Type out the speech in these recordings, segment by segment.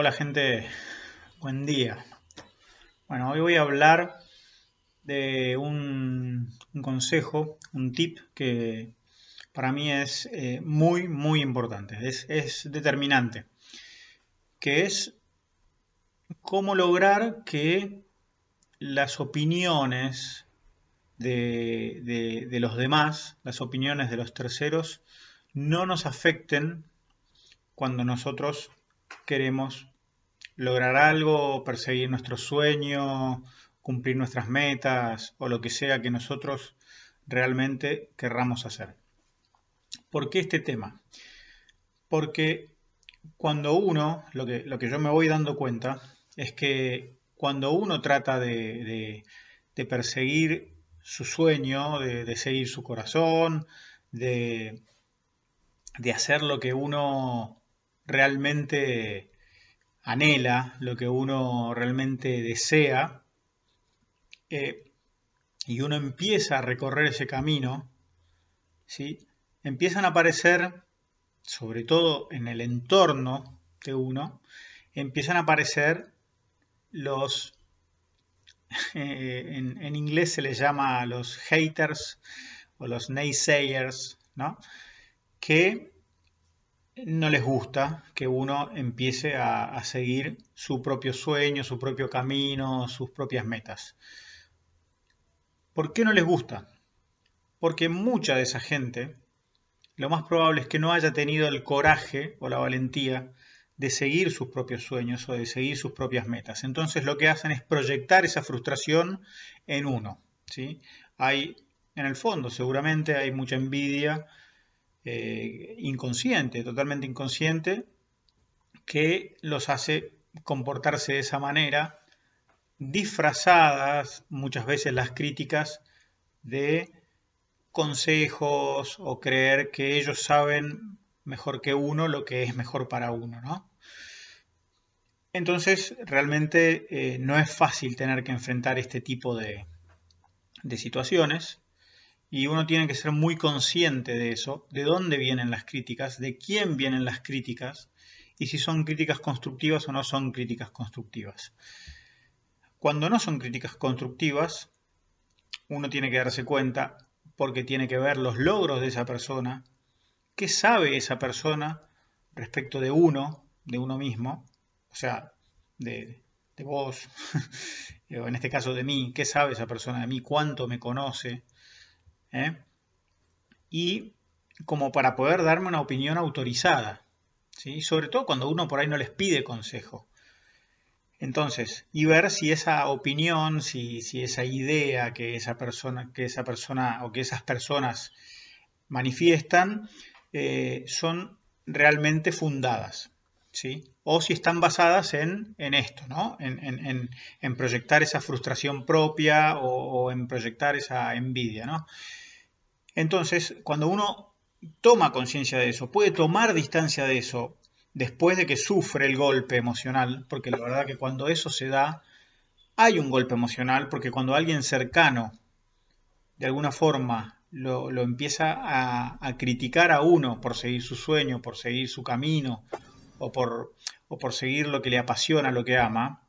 Hola gente, buen día. Bueno, hoy voy a hablar de un, consejo, un tip que para mí es eh, muy, muy importante, es, determinante, que es cómo lograr que las opiniones de, de los demás, las opiniones de los terceros, no nos afecten cuando nosotros queremos lograr algo, perseguir nuestro sueño, cumplir nuestras metas o lo que sea que nosotros realmente querramos hacer. ¿Por qué este tema? Porque cuando uno, lo que, yo me voy dando cuenta, es que cuando uno trata de, perseguir su sueño, de, seguir su corazón, de, de hacer lo que uno realmente anhela, lo que uno realmente desea, eh, y uno empieza a recorrer ese camino, ¿sí? empiezan a aparecer, sobre todo en el entorno de uno, empiezan a aparecer los, eh, en, en, inglés se les llama los haters o los naysayers, ¿no? que no les gusta que uno empiece a, seguir su propio sueño, su propio camino, sus propias metas. ¿Por qué no les gusta? Porque mucha de esa gente, lo más probable es que no haya tenido el coraje o la valentía de seguir sus propios sueños o de seguir sus propias metas. Entonces lo que hacen es proyectar esa frustración en uno. ¿sí? Hay, en el fondo, seguramente hay mucha envidia, eh, inconsciente, totalmente inconsciente, que los hace comportarse de esa manera, disfrazadas muchas veces las críticas de consejos o creer que ellos saben mejor que uno lo que es mejor para uno, ¿no? Entonces, realmente eh, no es fácil tener que enfrentar este tipo de, de situaciones y uno tiene que ser muy consciente de eso, de dónde vienen las críticas, de quién vienen las críticas y si son críticas constructivas o no son críticas constructivas. Cuando no son críticas constructivas, uno tiene que darse cuenta porque tiene que ver los logros de esa persona, qué sabe esa persona respecto de uno, de uno mismo, o sea, de, de vos, en este caso de mí, qué sabe esa persona de mí, cuánto me conoce, ¿eh? y como para poder darme una opinión autorizada, ¿sí? sobre todo cuando uno por ahí no les pide consejo. Entonces, y ver si esa opinión, si, esa idea que esa persona, que esa persona o que esas personas manifiestan eh, son realmente fundadas. ¿Sí? O si están basadas en, esto, ¿no? En, proyectar esa frustración propia o, en proyectar esa envidia. ¿no? Entonces, cuando uno toma conciencia de eso, puede tomar distancia de eso después de que sufre el golpe emocional, porque la verdad que cuando eso se da, hay un golpe emocional, porque cuando alguien cercano, de alguna forma, lo, empieza a, criticar a uno por seguir su sueño, por seguir su camino, o por, seguir lo que le apasiona, lo que ama,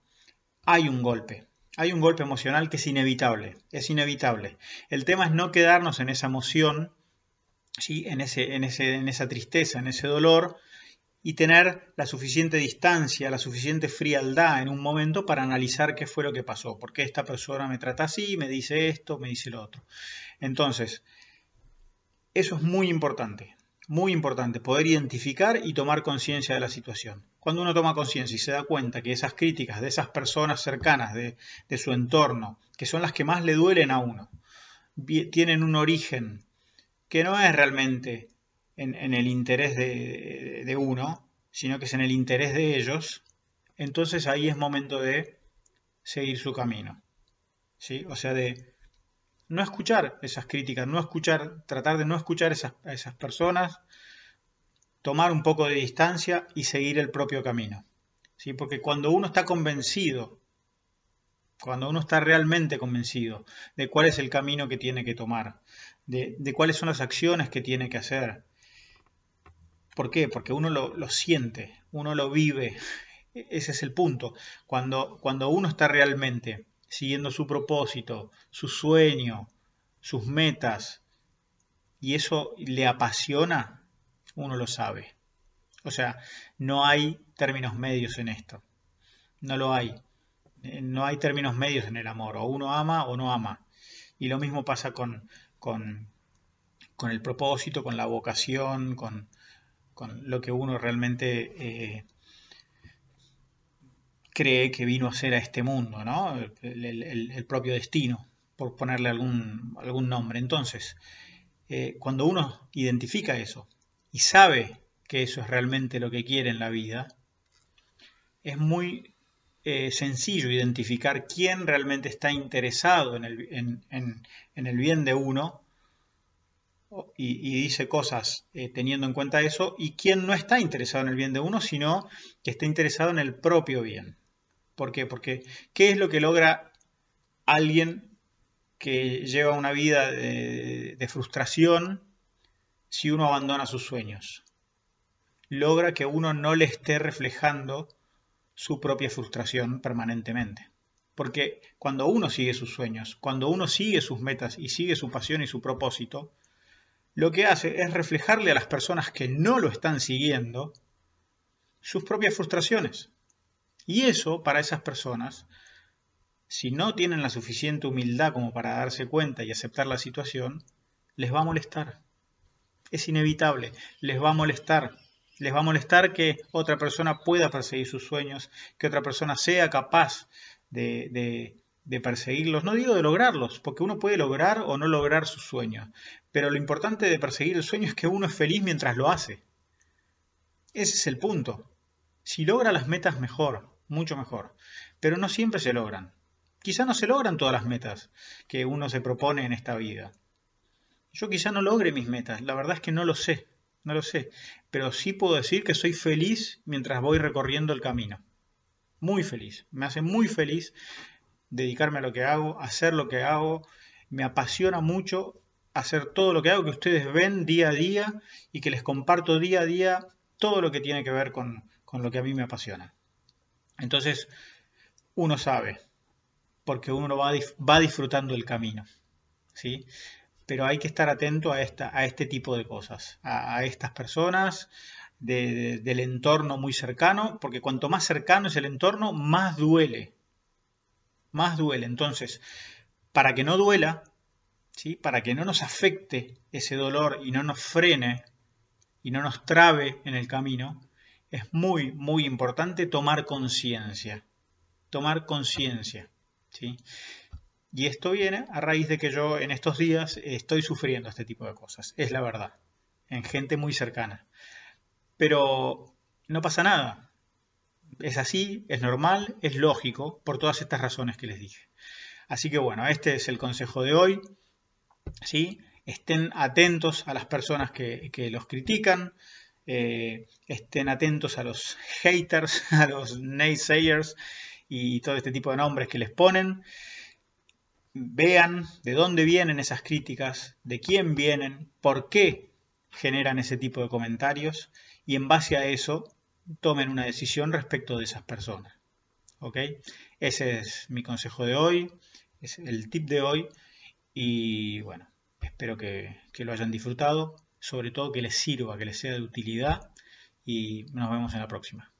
hay un golpe hay un golpe emocional que es inevitable, es inevitable. El tema es no quedarnos en esa emoción, ¿sí? en, ese, en, ese, en esa tristeza, en ese dolor, y tener la suficiente distancia, la suficiente frialdad en un momento para analizar qué fue lo que pasó, por qué esta persona me trata así, me dice esto, me dice lo otro. Entonces, eso es muy importante muy importante, poder identificar y tomar conciencia de la situación. Cuando uno toma conciencia y se da cuenta que esas críticas de esas personas cercanas de, su entorno, que son las que más le duelen a uno, tienen un origen que no es realmente en, el interés de, uno, sino que es en el interés de ellos, entonces ahí es momento de seguir su camino. ¿sí? O sea, de no escuchar esas críticas, no escuchar, tratar de no escuchar a esas personas, tomar un poco de distancia y seguir el propio camino. ¿sí? Porque cuando uno está convencido, cuando uno está realmente convencido de cuál es el camino que tiene que tomar, de, cuáles son las acciones que tiene que hacer, ¿por qué? Porque uno lo, lo siente, uno lo vive, E-, ese es el punto. Cuando, cuando uno está realmente siguiendo su propósito, su sueño, sus metas, y eso le apasiona, uno lo sabe. O sea, no hay términos medios en esto. No lo hay. Eh, no hay términos medios en el amor. O uno ama o no ama. Y lo mismo pasa con, con, con el propósito, con la vocación, con, con lo que uno realmente eh, cree que vino a ser a este mundo, ¿no? El, propio destino, por ponerle algún, algún nombre. Entonces, eh, cuando uno identifica eso y sabe que eso es realmente lo que quiere en la vida, es muy eh, sencillo identificar quién realmente está interesado en el, en, el bien de uno y, dice cosas eh, teniendo en cuenta eso, y quién no está interesado en el bien de uno, sino que está interesado en el propio bien. ¿Por qué? Porque ¿qué es lo que logra alguien que lleva una vida de, frustración si uno abandona sus sueños? Logra que uno no le esté reflejando su propia frustración permanentemente. Porque cuando uno sigue sus sueños, cuando uno sigue sus metas y sigue su pasión y su propósito, lo que hace es reflejarle a las personas que no lo están siguiendo sus propias frustraciones. Y eso, para esas personas, si no tienen la suficiente humildad como para darse cuenta y aceptar la situación, les va a molestar. Es inevitable, les va a molestar. Les va a molestar que otra persona pueda perseguir sus sueños, que otra persona sea capaz de, perseguirlos. No digo de lograrlos, porque uno puede lograr o no lograr sus sueños. Pero lo importante de perseguir el sueño es que uno es feliz mientras lo hace. Ese es el punto. Si logra las metas, mejor mucho mejor. Pero no siempre se logran. Quizá no se logran todas las metas que uno se propone en esta vida. Yo quizá no logre mis metas, la verdad es que no lo sé, no lo sé, pero sí puedo decir que soy feliz mientras voy recorriendo el camino. Muy feliz, me hace muy feliz dedicarme a lo que hago, hacer lo que hago, me apasiona mucho hacer todo lo que hago, que ustedes ven día a día y que les comparto día a día todo lo que tiene que ver con, lo que a mí me apasiona. Entonces, uno sabe, porque uno va, disfrutando el camino, ¿sí? Pero hay que estar atento a, esta, a este tipo de cosas, a, estas personas, del entorno muy cercano, porque cuanto más cercano es el entorno, más duele. Más duele. Entonces, para que no duela, ¿sí? para que no nos afecte ese dolor y no nos frene y no nos trabe en el camino, es muy, muy importante tomar conciencia. Tomar conciencia. ¿sí? Y esto viene a raíz de que yo en estos días estoy sufriendo este tipo de cosas. Es la verdad. En gente muy cercana. Pero no pasa nada. Es así, es normal, es lógico, por todas estas razones que les dije. Así que bueno, este es el consejo de hoy. ¿sí? Estén atentos a las personas que, que los critican. Eh, estén atentos a los haters, a los naysayers y todo este tipo de nombres que les ponen. Vean de dónde vienen esas críticas, de quién vienen, por qué generan ese tipo de comentarios y en base a eso tomen una decisión respecto de esas personas. ¿Ok? Ese es mi consejo de hoy, es el tip de hoy y bueno, espero que, que lo hayan disfrutado sobre todo que les sirva, que les sea de utilidad y nos vemos en la próxima.